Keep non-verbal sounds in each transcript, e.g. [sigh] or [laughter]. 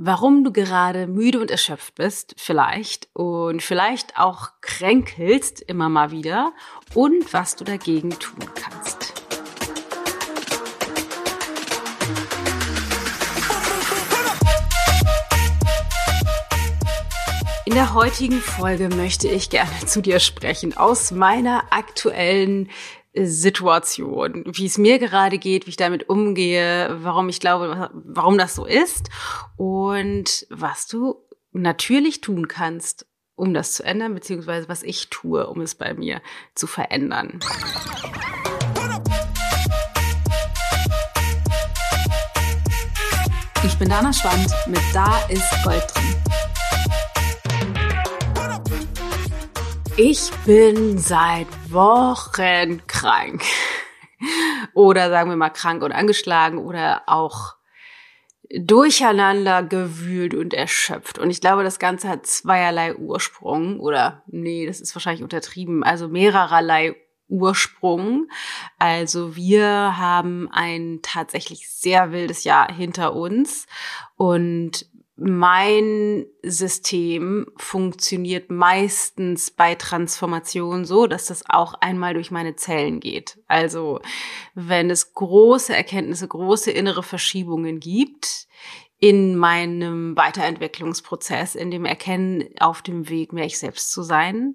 warum du gerade müde und erschöpft bist, vielleicht, und vielleicht auch kränkelst immer mal wieder und was du dagegen tun kannst. In der heutigen Folge möchte ich gerne zu dir sprechen aus meiner aktuellen Situation, wie es mir gerade geht, wie ich damit umgehe, warum ich glaube, warum das so ist und was du natürlich tun kannst, um das zu ändern, beziehungsweise was ich tue, um es bei mir zu verändern. Ich bin Dana Schwand mit Da ist Gold drin. Ich bin seit Wochen krank. Oder sagen wir mal krank und angeschlagen oder auch durcheinander gewühlt und erschöpft. Und ich glaube, das Ganze hat zweierlei Ursprung oder nee, das ist wahrscheinlich untertrieben, also mehrererlei Ursprung. Also wir haben ein tatsächlich sehr wildes Jahr hinter uns und mein System funktioniert meistens bei Transformation so, dass das auch einmal durch meine Zellen geht. Also wenn es große Erkenntnisse, große innere Verschiebungen gibt in meinem Weiterentwicklungsprozess, in dem Erkennen auf dem Weg, mehr ich selbst zu sein,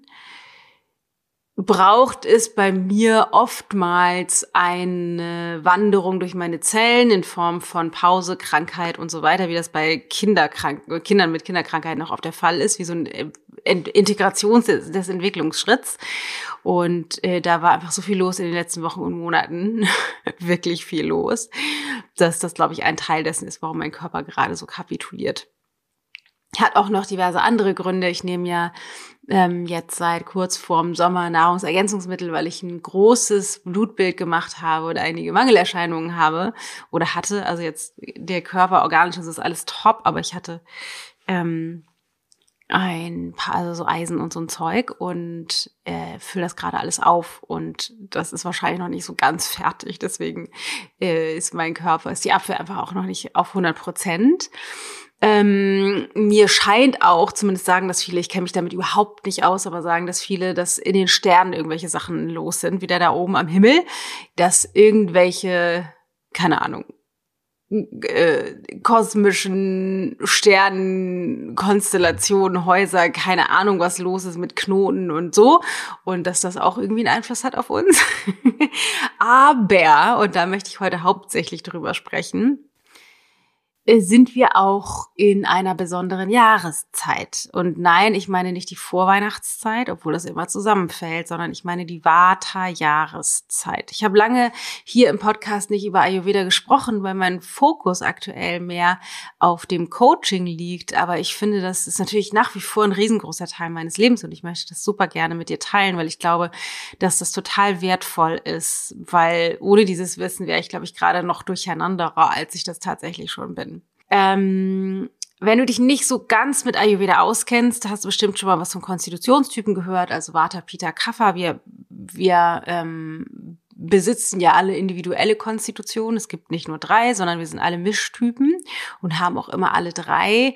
braucht es bei mir oftmals eine Wanderung durch meine Zellen in Form von Pause, Krankheit und so weiter, wie das bei Kinderkrank Kindern mit Kinderkrankheit noch auf der Fall ist, wie so ein äh, Integration des, des Entwicklungsschritts. Und äh, da war einfach so viel los in den letzten Wochen und Monaten, [laughs] wirklich viel los, dass das, glaube ich, ein Teil dessen ist, warum mein Körper gerade so kapituliert. Hat auch noch diverse andere Gründe. Ich nehme ja ähm, jetzt seit kurz vorm Sommer Nahrungsergänzungsmittel, weil ich ein großes Blutbild gemacht habe oder einige Mangelerscheinungen habe oder hatte. Also jetzt der Körper organisch das ist alles top, aber ich hatte ähm, ein paar, also so Eisen und so ein Zeug und äh, fülle das gerade alles auf und das ist wahrscheinlich noch nicht so ganz fertig. Deswegen äh, ist mein Körper, ist die Abwehr einfach auch noch nicht auf 100 Prozent. Ähm, mir scheint auch, zumindest sagen das viele, ich kenne mich damit überhaupt nicht aus, aber sagen dass viele, dass in den Sternen irgendwelche Sachen los sind, wieder da oben am Himmel, dass irgendwelche, keine Ahnung, äh, kosmischen Sternen, Konstellationen, Häuser, keine Ahnung, was los ist mit Knoten und so. Und dass das auch irgendwie einen Einfluss hat auf uns. [laughs] Aber, und da möchte ich heute hauptsächlich drüber sprechen, sind wir auch in einer besonderen Jahreszeit. Und nein, ich meine nicht die Vorweihnachtszeit, obwohl das immer zusammenfällt, sondern ich meine die Vata-Jahreszeit. Ich habe lange hier im Podcast nicht über Ayurveda gesprochen, weil mein Fokus aktuell mehr auf dem Coaching liegt. Aber ich finde, das ist natürlich nach wie vor ein riesengroßer Teil meines Lebens und ich möchte das super gerne mit dir teilen, weil ich glaube, dass das total wertvoll ist, weil ohne dieses Wissen wäre ich, glaube ich, gerade noch durcheinanderer, als ich das tatsächlich schon bin. Ähm, wenn du dich nicht so ganz mit Ayurveda auskennst, hast du bestimmt schon mal was von Konstitutionstypen gehört, also Vata, Pitta, Kapha. Wir, wir ähm, besitzen ja alle individuelle Konstitutionen. Es gibt nicht nur drei, sondern wir sind alle Mischtypen und haben auch immer alle drei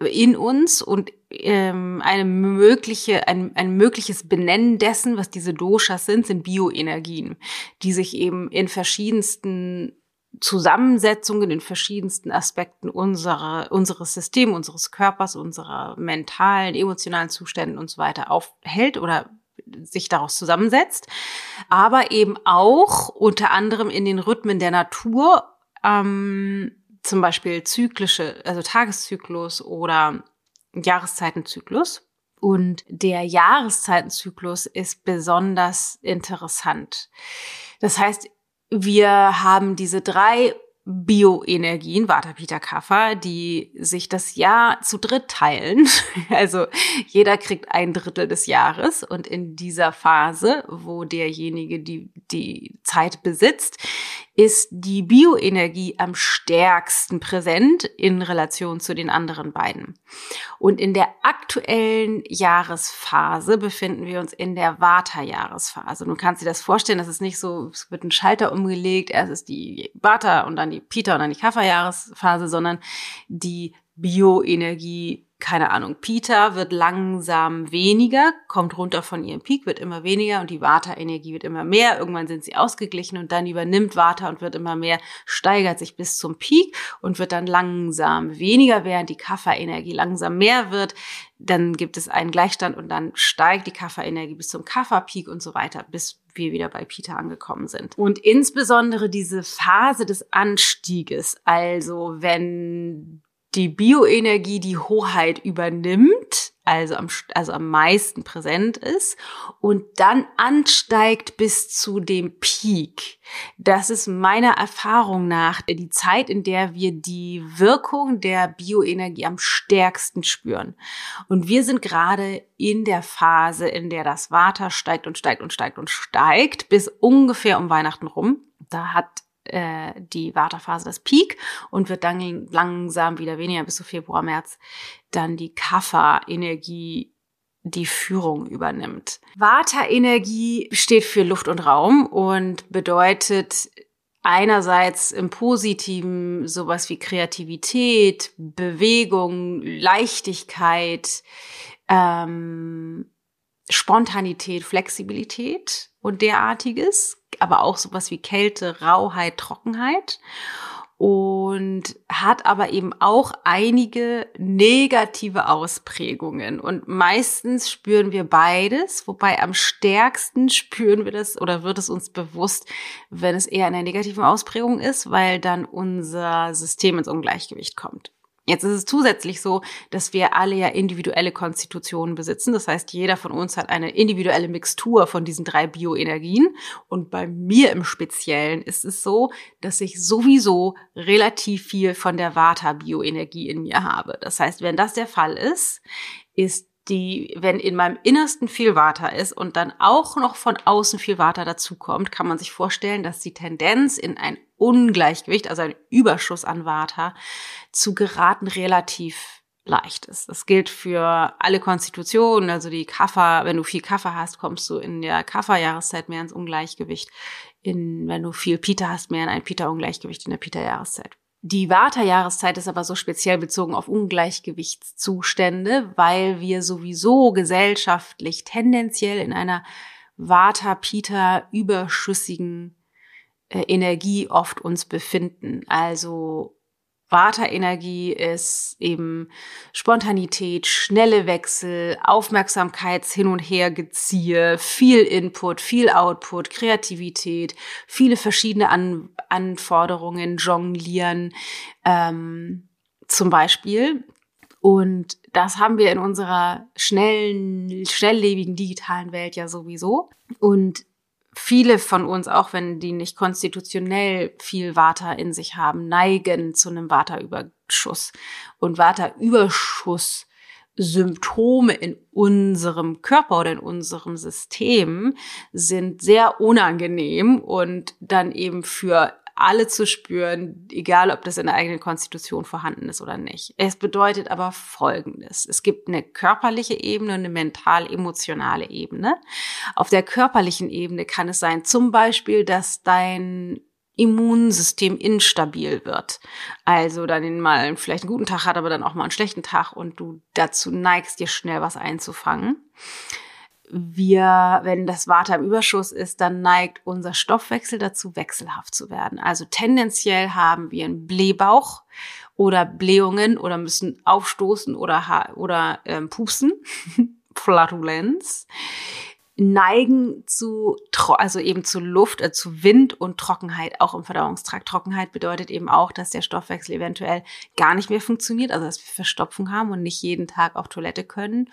in uns und ähm, eine mögliche, ein, ein mögliches Benennen dessen, was diese Doshas sind, sind Bioenergien, die sich eben in verschiedensten Zusammensetzungen in verschiedensten Aspekten unserer, unseres Systems, unseres Körpers, unserer mentalen, emotionalen Zustände und so weiter aufhält oder sich daraus zusammensetzt, aber eben auch unter anderem in den Rhythmen der Natur, ähm, zum Beispiel zyklische, also Tageszyklus oder Jahreszeitenzyklus. Und der Jahreszeitenzyklus ist besonders interessant. Das heißt, wir haben diese drei Bioenergien, Vata, Pitta, Kapha, die sich das Jahr zu dritt teilen. [laughs] Also jeder kriegt ein Drittel des Jahres und in dieser Phase, wo derjenige die, die Zeit besitzt, ist die Bioenergie am stärksten präsent in Relation zu den anderen beiden. Und in der aktuellen Jahresphase befinden wir uns in der Vata-Jahresphase. Du kannst dir das vorstellen, das ist nicht so, es wird ein Schalter umgelegt, erst ist die Vata und dann die Pita und dann die Kapha-Jahresphase, sondern die Bioenergie keine Ahnung, Pita wird langsam weniger, kommt runter von ihrem Peak, wird immer weniger und die Vata-Energie wird immer mehr. Irgendwann sind sie ausgeglichen und dann übernimmt Vata und wird immer mehr, steigert sich bis zum Peak und wird dann langsam weniger, während die Kapha-Energie langsam mehr wird. Dann gibt es einen Gleichstand und dann steigt die Kapha-Energie bis zum Kapha-Peak und so weiter, bis wir wieder bei Pita angekommen sind. Und insbesondere diese Phase des Anstieges, also wenn die Bioenergie die Hoheit übernimmt, also am, also am meisten präsent ist und dann ansteigt bis zu dem Peak. Das ist meiner Erfahrung nach die Zeit, in der wir die Wirkung der Bioenergie am stärksten spüren. Und wir sind gerade in der Phase, in der das Water steigt und steigt und steigt und steigt bis ungefähr um Weihnachten rum. Da hat äh, die Wartephase das Peak und wird dann langsam wieder weniger bis zu Februar, März dann die Kapha-Energie die Führung übernimmt. Vata-Energie steht für Luft und Raum und bedeutet einerseits im Positiven sowas wie Kreativität, Bewegung, Leichtigkeit, ähm, Spontanität, Flexibilität und derartiges aber auch sowas wie Kälte, Rauheit, Trockenheit und hat aber eben auch einige negative Ausprägungen. Und meistens spüren wir beides, wobei am stärksten spüren wir das oder wird es uns bewusst, wenn es eher eine negative Ausprägung ist, weil dann unser System ins Ungleichgewicht kommt. Jetzt ist es zusätzlich so, dass wir alle ja individuelle Konstitutionen besitzen. Das heißt, jeder von uns hat eine individuelle Mixtur von diesen drei Bioenergien. Und bei mir im Speziellen ist es so, dass ich sowieso relativ viel von der Vata-Bioenergie in mir habe. Das heißt, wenn das der Fall ist, ist die, wenn in meinem Innersten viel Water ist und dann auch noch von außen viel Water dazukommt, kann man sich vorstellen, dass die Tendenz in ein Ungleichgewicht, also ein Überschuss an Water, zu geraten relativ leicht ist. Das gilt für alle Konstitutionen, also die Kaffer, wenn du viel Kaffer hast, kommst du in der Kafferjahreszeit mehr ins Ungleichgewicht. In, wenn du viel Pita hast, mehr in ein Pita-Ungleichgewicht in der Pita-Jahreszeit. Die Vata-Jahreszeit ist aber so speziell bezogen auf Ungleichgewichtszustände, weil wir sowieso gesellschaftlich tendenziell in einer Vata-Pita überschüssigen äh, Energie oft uns befinden. Also Vata-Energie ist eben Spontanität, schnelle Wechsel, Aufmerksamkeits hin und her geziehe, viel Input, viel Output, Kreativität, viele verschiedene An Anforderungen, Jonglieren ähm, zum Beispiel. Und das haben wir in unserer schnellen, schnelllebigen digitalen Welt ja sowieso. Und viele von uns, auch wenn die nicht konstitutionell viel Vata in sich haben, neigen zu einem Vata-Überschuss. Und Vata-Überschuss Symptome in unserem Körper oder in unserem System sind sehr unangenehm und dann eben für alle zu spüren, egal ob das in der eigenen Konstitution vorhanden ist oder nicht. Es bedeutet aber Folgendes. Es gibt eine körperliche Ebene und eine mental-emotionale Ebene. Auf der körperlichen Ebene kann es sein, zum Beispiel, dass dein Immunsystem instabil wird. Also dann mal vielleicht einen guten Tag hat, aber dann auch mal einen schlechten Tag und du dazu neigst, dir schnell was einzufangen wir, wenn das Water im Überschuss ist, dann neigt unser Stoffwechsel dazu, wechselhaft zu werden. Also tendenziell haben wir einen Blähbauch oder Blähungen oder müssen aufstoßen oder, oder ähm, pupsen. [laughs] Flatulenz neigen zu, also eben zu Luft, äh, zu Wind und Trockenheit, auch im Verdauungstrakt. Trockenheit bedeutet eben auch, dass der Stoffwechsel eventuell gar nicht mehr funktioniert, also dass wir Verstopfung haben und nicht jeden Tag auf Toilette können.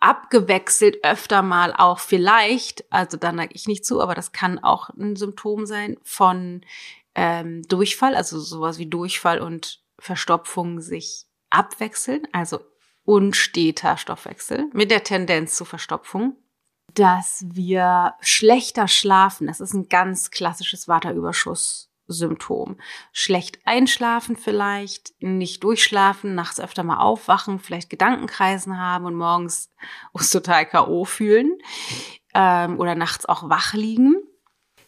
Abgewechselt öfter mal auch vielleicht, also da neige ich nicht zu, aber das kann auch ein Symptom sein von ähm, Durchfall, also sowas wie Durchfall und Verstopfung sich abwechseln, also unsteter Stoffwechsel mit der Tendenz zu Verstopfung dass wir schlechter schlafen. Das ist ein ganz klassisches Waterüberschuss-Symptom. Schlecht einschlafen vielleicht, nicht durchschlafen, nachts öfter mal aufwachen, vielleicht Gedankenkreisen haben und morgens uns total K.O. fühlen ähm, oder nachts auch wach liegen.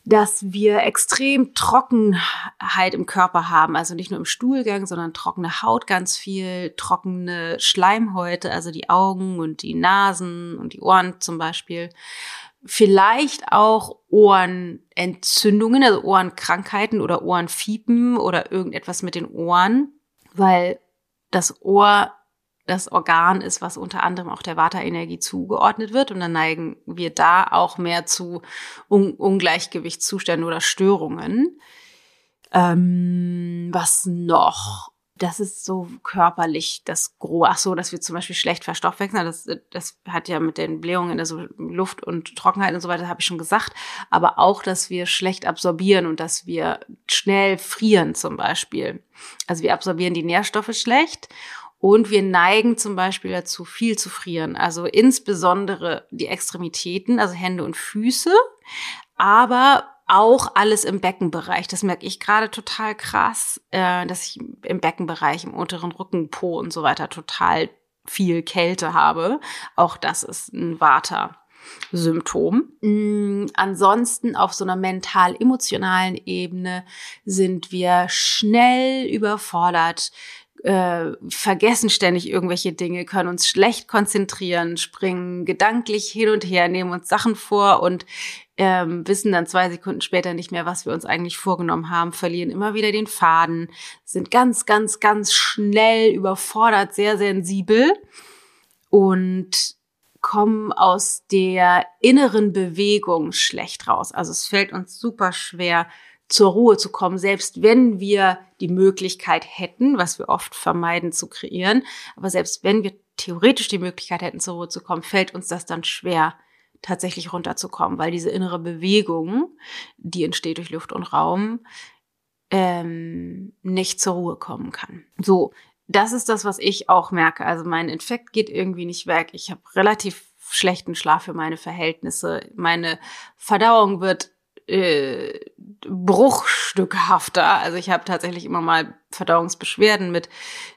Dass wir extrem Trockenheit im Körper haben, also nicht nur im Stuhlgang, sondern trockene Haut ganz viel, trockene Schleimhäute, also die Augen und die Nasen und die Ohren zum Beispiel. Vielleicht auch Ohrenentzündungen, also Ohrenkrankheiten oder Ohrenfiepen oder irgendetwas mit den Ohren, weil das Ohr das Organ ist, was unter anderem auch der Vata-Energie zugeordnet wird. Und dann neigen wir da auch mehr zu Un Ungleichgewichtszuständen oder Störungen. Ähm, was noch? Das ist so körperlich das Große. Ach so, dass wir zum Beispiel schlecht verstoffwechseln. Das, das hat ja mit den Blähungen, also Luft und Trockenheit und so weiter, habe ich schon gesagt. Aber auch, dass wir schlecht absorbieren und dass wir schnell frieren zum Beispiel. Also wir absorbieren die Nährstoffe schlecht und wir neigen zum Beispiel dazu, viel zu frieren. Also insbesondere die Extremitäten, also Hände und Füße, aber auch alles im Beckenbereich. Das merke ich gerade total krass, äh, dass ich im Beckenbereich, im unteren Rücken, Po und so weiter total viel Kälte habe. Auch das ist ein Vata. Symptom. Mm, ansonsten auf so einer mental-emotionalen Ebene sind wir schnell überfordert äh, vergessen ständig irgendwelche Dinge, können uns schlecht konzentrieren, springen gedanklich hin und her, nehmen uns Sachen vor und ähm, wissen dann zwei Sekunden später nicht mehr, was wir uns eigentlich vorgenommen haben, verlieren immer wieder den Faden, sind ganz, ganz, ganz schnell überfordert, sehr sensibel und kommen aus der inneren Bewegung schlecht raus. Also es fällt uns super schwer, zur Ruhe zu kommen, selbst wenn wir die Möglichkeit hätten, was wir oft vermeiden zu kreieren, aber selbst wenn wir theoretisch die Möglichkeit hätten, zur Ruhe zu kommen, fällt uns das dann schwer, tatsächlich runterzukommen, weil diese innere Bewegung, die entsteht durch Luft und Raum, ähm, nicht zur Ruhe kommen kann. So, das ist das, was ich auch merke. Also mein Infekt geht irgendwie nicht weg. Ich habe relativ schlechten Schlaf für meine Verhältnisse. Meine Verdauung wird äh, bruchstückhafter. Also ich habe tatsächlich immer mal Verdauungsbeschwerden mit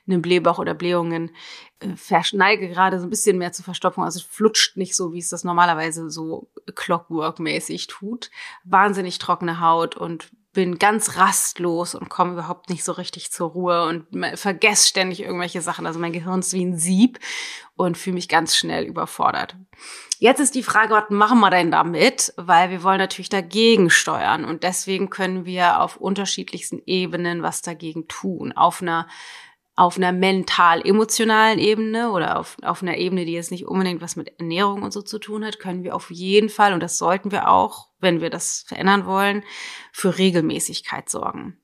einem Blähbauch oder Blähungen. Äh, verschneige gerade so ein bisschen mehr zur Verstopfung. Also flutscht nicht so, wie es das normalerweise so Clockwork-mäßig tut. Wahnsinnig trockene Haut und bin ganz rastlos und komme überhaupt nicht so richtig zur Ruhe und vergesse ständig irgendwelche Sachen. Also mein Gehirn ist wie ein Sieb und fühle mich ganz schnell überfordert. Jetzt ist die Frage, was machen wir denn damit? Weil wir wollen natürlich dagegen steuern und deswegen können wir auf unterschiedlichsten Ebenen was dagegen tun. Auf einer auf einer mental-emotionalen Ebene oder auf, auf einer Ebene, die jetzt nicht unbedingt was mit Ernährung und so zu tun hat, können wir auf jeden Fall, und das sollten wir auch, wenn wir das verändern wollen, für Regelmäßigkeit sorgen.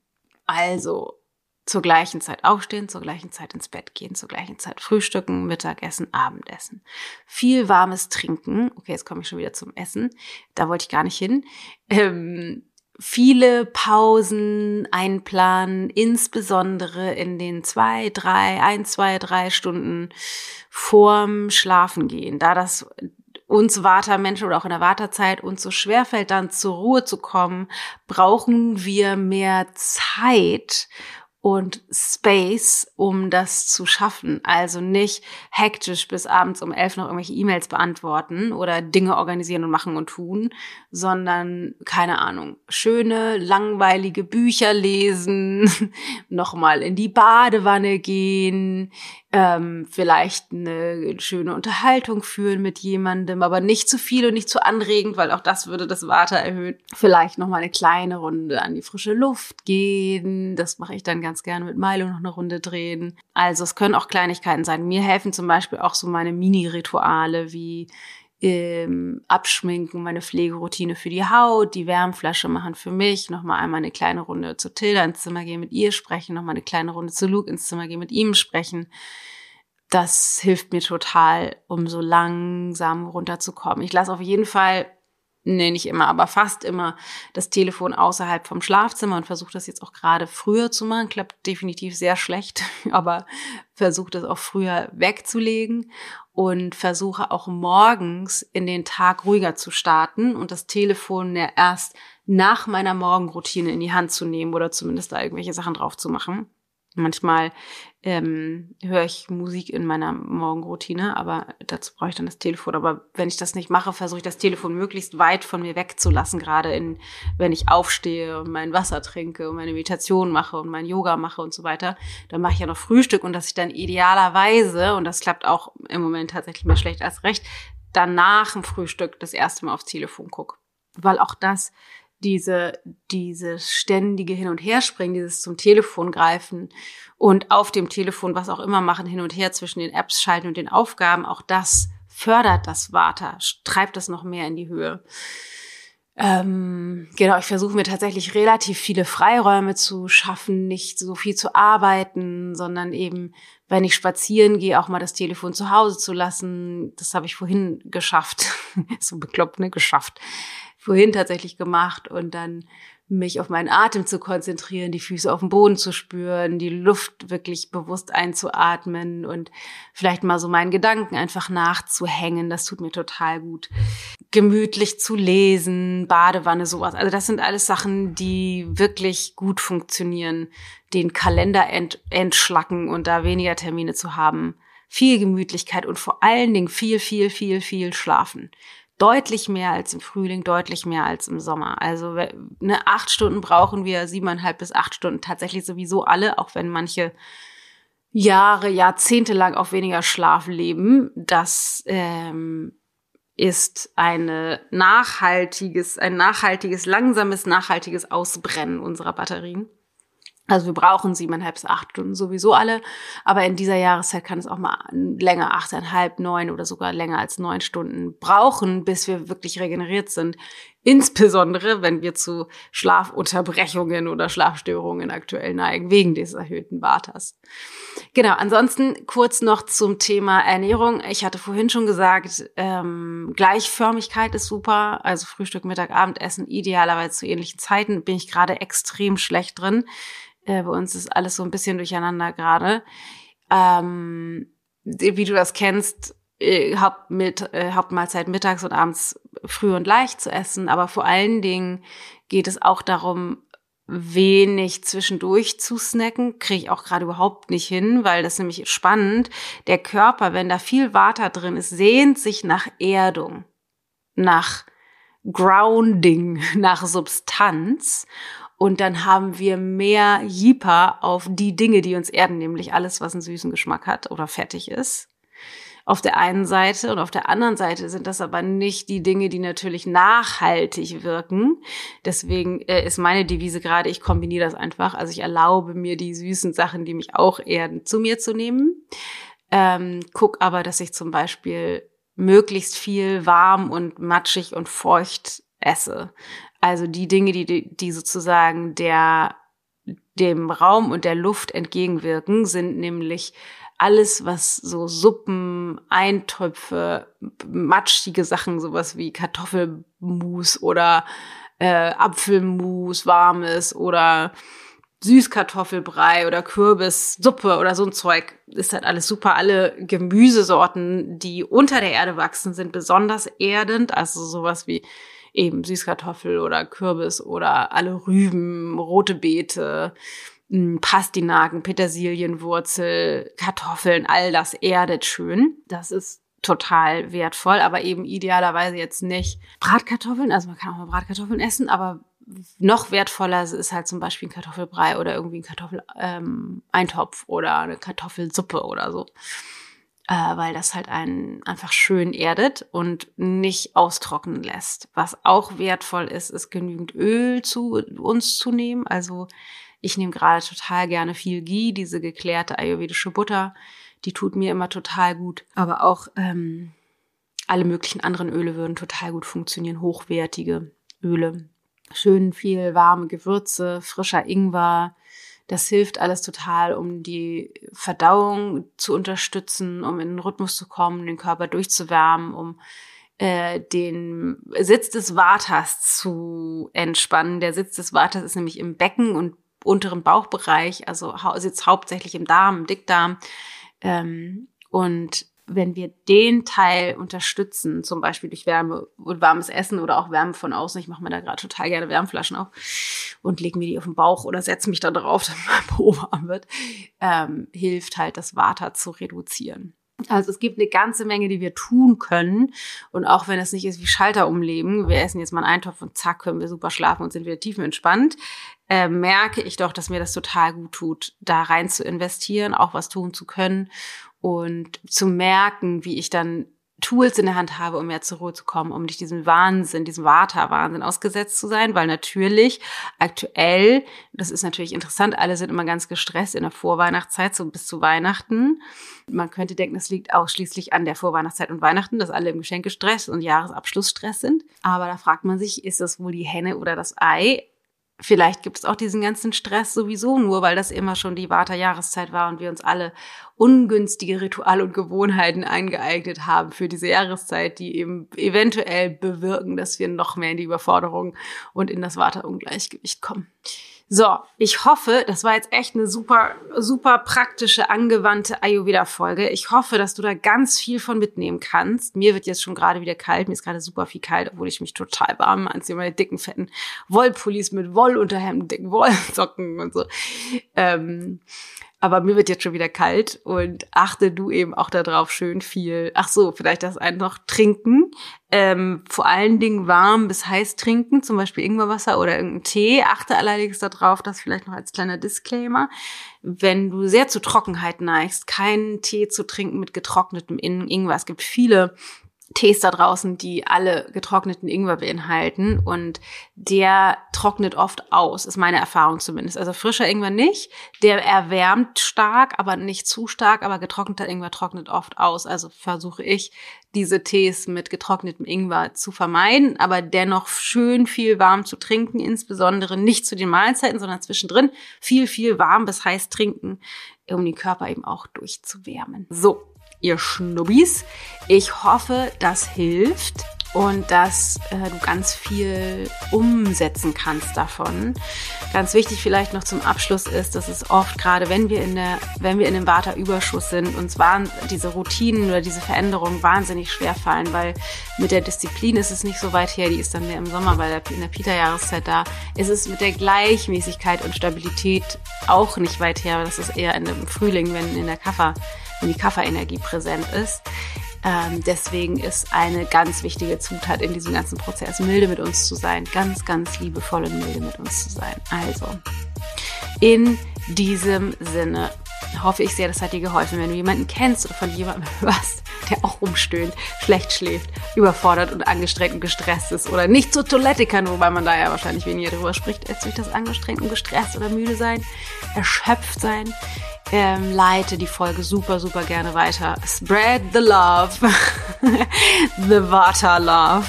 Also zur gleichen Zeit aufstehen, zur gleichen Zeit ins Bett gehen, zur gleichen Zeit frühstücken, Mittagessen, Abendessen. Viel warmes Trinken. Okay, jetzt komme ich schon wieder zum Essen. Da wollte ich gar nicht hin. Ähm, viele Pausen einplanen, insbesondere in den zwei, drei, ein, zwei, drei Stunden vorm Schlafengehen, da das uns Wartermenschen oder auch in der Wartezeit uns so schwerfällt, dann zur Ruhe zu kommen, brauchen wir mehr Zeit, und Space, um das zu schaffen. Also nicht hektisch bis abends um elf noch irgendwelche E-Mails beantworten oder Dinge organisieren und machen und tun, sondern, keine Ahnung, schöne, langweilige Bücher lesen, [laughs] nochmal in die Badewanne gehen, ähm, vielleicht eine schöne Unterhaltung führen mit jemandem, aber nicht zu viel und nicht zu anregend, weil auch das würde das Water erhöhen. Vielleicht noch mal eine kleine Runde an die frische Luft gehen. Das mache ich dann ganz gerne mit Milo noch eine Runde drehen. Also es können auch Kleinigkeiten sein. Mir helfen zum Beispiel auch so meine Mini-Rituale wie ähm, Abschminken, meine Pflegeroutine für die Haut, die Wärmflasche machen für mich, nochmal einmal eine kleine Runde zu Tilda ins Zimmer gehen, mit ihr sprechen, nochmal eine kleine Runde zu Luke ins Zimmer gehen, mit ihm sprechen. Das hilft mir total, um so langsam runterzukommen. Ich lasse auf jeden Fall nee, nicht immer, aber fast immer das Telefon außerhalb vom Schlafzimmer und versuche das jetzt auch gerade früher zu machen. Klappt definitiv sehr schlecht, [laughs] aber versuche das auch früher wegzulegen und versuche auch morgens in den Tag ruhiger zu starten und das Telefon ja erst nach meiner Morgenroutine in die Hand zu nehmen oder zumindest da irgendwelche Sachen drauf zu machen. Manchmal ähm, höre ich Musik in meiner Morgenroutine, aber dazu brauche ich dann das Telefon. Aber wenn ich das nicht mache, versuche ich das Telefon möglichst weit von mir wegzulassen, gerade in, wenn ich aufstehe und mein Wasser trinke und meine Meditation mache und mein Yoga mache und so weiter. Dann mache ich ja noch Frühstück und dass ich dann idealerweise, und das klappt auch im Moment tatsächlich mehr schlecht als recht, dann nach dem Frühstück das erste Mal aufs Telefon gucke. Weil auch das diese, dieses ständige Hin- und Herspringen, dieses zum Telefon greifen und auf dem Telefon was auch immer machen, hin und her zwischen den Apps schalten und den Aufgaben, auch das fördert das Vata, treibt das noch mehr in die Höhe. Ähm, genau, ich versuche mir tatsächlich relativ viele Freiräume zu schaffen, nicht so viel zu arbeiten, sondern eben, wenn ich spazieren gehe, auch mal das Telefon zu Hause zu lassen. Das habe ich vorhin geschafft. [laughs] so bekloppt, ne? Geschafft vorhin tatsächlich gemacht und dann mich auf meinen Atem zu konzentrieren, die Füße auf dem Boden zu spüren, die Luft wirklich bewusst einzuatmen und vielleicht mal so meinen Gedanken einfach nachzuhängen. Das tut mir total gut. Gemütlich zu lesen, Badewanne, sowas. Also das sind alles Sachen, die wirklich gut funktionieren. Den Kalender ent entschlacken und da weniger Termine zu haben. Viel Gemütlichkeit und vor allen Dingen viel, viel, viel, viel schlafen deutlich mehr als im Frühling, deutlich mehr als im Sommer. Also ne, acht Stunden brauchen wir, siebeneinhalb bis acht Stunden tatsächlich sowieso alle, auch wenn manche Jahre, Jahrzehnte lang auf weniger Schlaf leben. Das ähm, ist eine nachhaltiges, ein nachhaltiges, langsames, nachhaltiges Ausbrennen unserer Batterien. Also wir brauchen siebeneinhalb bis acht Stunden sowieso alle, aber in dieser Jahreszeit kann es auch mal länger, achteinhalb, neun oder sogar länger als neun Stunden brauchen, bis wir wirklich regeneriert sind. Insbesondere, wenn wir zu Schlafunterbrechungen oder Schlafstörungen aktuell neigen, wegen des erhöhten Vatas. Genau, ansonsten kurz noch zum Thema Ernährung. Ich hatte vorhin schon gesagt, ähm, Gleichförmigkeit ist super. Also Frühstück, Mittag, Abendessen, idealerweise zu ähnlichen Zeiten, bin ich gerade extrem schlecht drin. Äh, bei uns ist alles so ein bisschen durcheinander gerade. Ähm, wie du das kennst, äh, Haupt mit, äh, Hauptmahlzeit mittags und abends früh und leicht zu essen. Aber vor allen Dingen geht es auch darum, wenig zwischendurch zu snacken, kriege ich auch gerade überhaupt nicht hin, weil das nämlich spannend. Der Körper, wenn da viel Water drin ist, sehnt sich nach Erdung, nach Grounding, [laughs] nach Substanz. Und dann haben wir mehr Jipa auf die Dinge, die uns erden, nämlich alles, was einen süßen Geschmack hat oder fettig ist. Auf der einen Seite und auf der anderen Seite sind das aber nicht die Dinge, die natürlich nachhaltig wirken. Deswegen äh, ist meine Devise gerade, ich kombiniere das einfach. Also ich erlaube mir die süßen Sachen, die mich auch erden, zu mir zu nehmen. Ähm, guck aber, dass ich zum Beispiel möglichst viel warm und matschig und feucht esse. Also die Dinge, die, die sozusagen der, dem Raum und der Luft entgegenwirken, sind nämlich alles, was so Suppen, Eintöpfe, matschige Sachen, sowas wie Kartoffelmus oder äh, Apfelmus, warmes oder Süßkartoffelbrei oder Kürbissuppe oder so ein Zeug ist halt alles super. Alle Gemüsesorten, die unter der Erde wachsen, sind besonders erdend. Also sowas wie eben Süßkartoffel oder Kürbis oder alle Rüben, rote Beete, Pastinaken, Petersilienwurzel, Kartoffeln, all das erdet schön. Das ist total wertvoll, aber eben idealerweise jetzt nicht Bratkartoffeln. Also man kann auch mal Bratkartoffeln essen, aber noch wertvoller ist halt zum Beispiel ein Kartoffelbrei oder irgendwie ein Kartoffeleintopf ähm, oder eine Kartoffelsuppe oder so äh, weil das halt einen einfach schön erdet und nicht austrocknen lässt. Was auch wertvoll ist, ist genügend Öl zu uns zu nehmen. Also ich nehme gerade total gerne viel Ghee, diese geklärte ayurvedische Butter. Die tut mir immer total gut. Aber auch ähm, alle möglichen anderen Öle würden total gut funktionieren. Hochwertige Öle. Schön viel warme Gewürze, frischer Ingwer, das hilft alles total, um die Verdauung zu unterstützen, um in den Rhythmus zu kommen, den Körper durchzuwärmen, um äh, den Sitz des Vaters zu entspannen. Der Sitz des Vaters ist nämlich im Becken und unteren Bauchbereich, also sitzt hauptsächlich im Darm, im Dickdarm. Ähm, und wenn wir den Teil unterstützen, zum Beispiel durch Wärme und warmes Essen oder auch Wärme von außen, ich mache mir da gerade total gerne Wärmflaschen auf und lege mir die auf den Bauch oder setze mich da drauf, [laughs] dass mein Po warm wird, ähm, hilft halt das Vata zu reduzieren. Also es gibt eine ganze Menge, die wir tun können. Und auch wenn es nicht ist wie Schalter umleben, wir essen jetzt mal einen Eintopf und zack, können wir super schlafen und sind wieder tiefenentspannt, äh, merke ich doch, dass mir das total gut tut, da rein zu investieren, auch was tun zu können und zu merken, wie ich dann Tools in der Hand habe, um mehr zur Ruhe zu kommen, um nicht diesem Wahnsinn, diesem Vata-Wahnsinn ausgesetzt zu sein, weil natürlich aktuell, das ist natürlich interessant, alle sind immer ganz gestresst in der Vorweihnachtszeit, so bis zu Weihnachten. Man könnte denken, es liegt ausschließlich an der Vorweihnachtszeit und Weihnachten, dass alle im Geschenkestress und Jahresabschlussstress sind. Aber da fragt man sich, ist das wohl die Henne oder das Ei? Vielleicht gibt es auch diesen ganzen Stress sowieso nur, weil das immer schon die Vata-Jahreszeit war und wir uns alle ungünstige Rituale und Gewohnheiten eingeeignet haben für diese Jahreszeit, die eben eventuell bewirken, dass wir noch mehr in die Überforderung und in das Vata-Ungleichgewicht kommen. So, ich hoffe, das war jetzt echt eine super, super praktische, angewandte Ayurveda-Folge. Ich hoffe, dass du da ganz viel von mitnehmen kannst. Mir wird jetzt schon gerade wieder kalt. Mir ist gerade super viel kalt, obwohl ich mich total warm anziehe. Meine dicken, fetten Wollpullis mit Wollunterhemden, dicken Wollsocken und so. Ähm, aber mir wird jetzt schon wieder kalt und achte du eben auch darauf schön viel. Ach so, vielleicht das einen noch trinken. Ähm, vor allen Dingen warm bis heiß trinken, zum Beispiel Ingwerwasser oder irgendeinen Tee. Achte allerdings darauf, dass vielleicht noch als kleiner Disclaimer, wenn du sehr zu Trockenheit neigst, keinen Tee zu trinken mit getrocknetem Ingwer. Es gibt viele Tees da draußen, die alle getrockneten Ingwer beinhalten. Und der trocknet oft aus, ist meine Erfahrung zumindest. Also frischer Ingwer nicht, der erwärmt stark, aber nicht zu stark, aber getrockneter Ingwer trocknet oft aus. Also versuche ich, diese Tees mit getrocknetem Ingwer zu vermeiden, aber dennoch schön viel warm zu trinken, insbesondere nicht zu den Mahlzeiten, sondern zwischendrin viel, viel warm. Bis heiß trinken, um den Körper eben auch durchzuwärmen. So, ihr Schnubbis. Ich hoffe, das hilft und dass äh, du ganz viel umsetzen kannst davon. Ganz wichtig vielleicht noch zum Abschluss ist, dass es oft gerade, wenn wir in der, wenn wir in dem Vata-Überschuss sind, uns waren diese Routinen oder diese Veränderungen wahnsinnig schwer fallen, weil mit der Disziplin ist es nicht so weit her, die ist dann mehr im Sommer bei der, in der Pita-Jahreszeit da. Es ist mit der Gleichmäßigkeit und Stabilität auch nicht weit her. Das ist eher in dem Frühling, wenn in der Kaffer wenn die Kafferenergie präsent ist. Ähm, deswegen ist eine ganz wichtige Zutat in diesem ganzen Prozess, milde mit uns zu sein, ganz, ganz liebevoll und milde mit uns zu sein. Also, in diesem Sinne hoffe ich sehr, das hat dir geholfen. Wenn du jemanden kennst oder von jemandem [laughs] hörst, der auch rumstöhnt, schlecht schläft, überfordert und angestrengt und gestresst ist oder nicht zur Toilette kann, wobei man da ja wahrscheinlich weniger drüber spricht, als durch das angestrengt und gestresst oder müde sein, erschöpft sein, ähm, leite die Folge super, super gerne weiter. Spread the love, [laughs] the Vata love,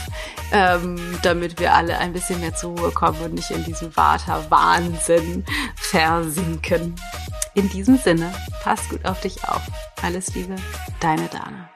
ähm, damit wir alle ein bisschen mehr zur Ruhe kommen und nicht in diesem Vata-Wahnsinn versinken. In diesem Sinne, pass gut auf dich auf. Alles Liebe, deine Dana.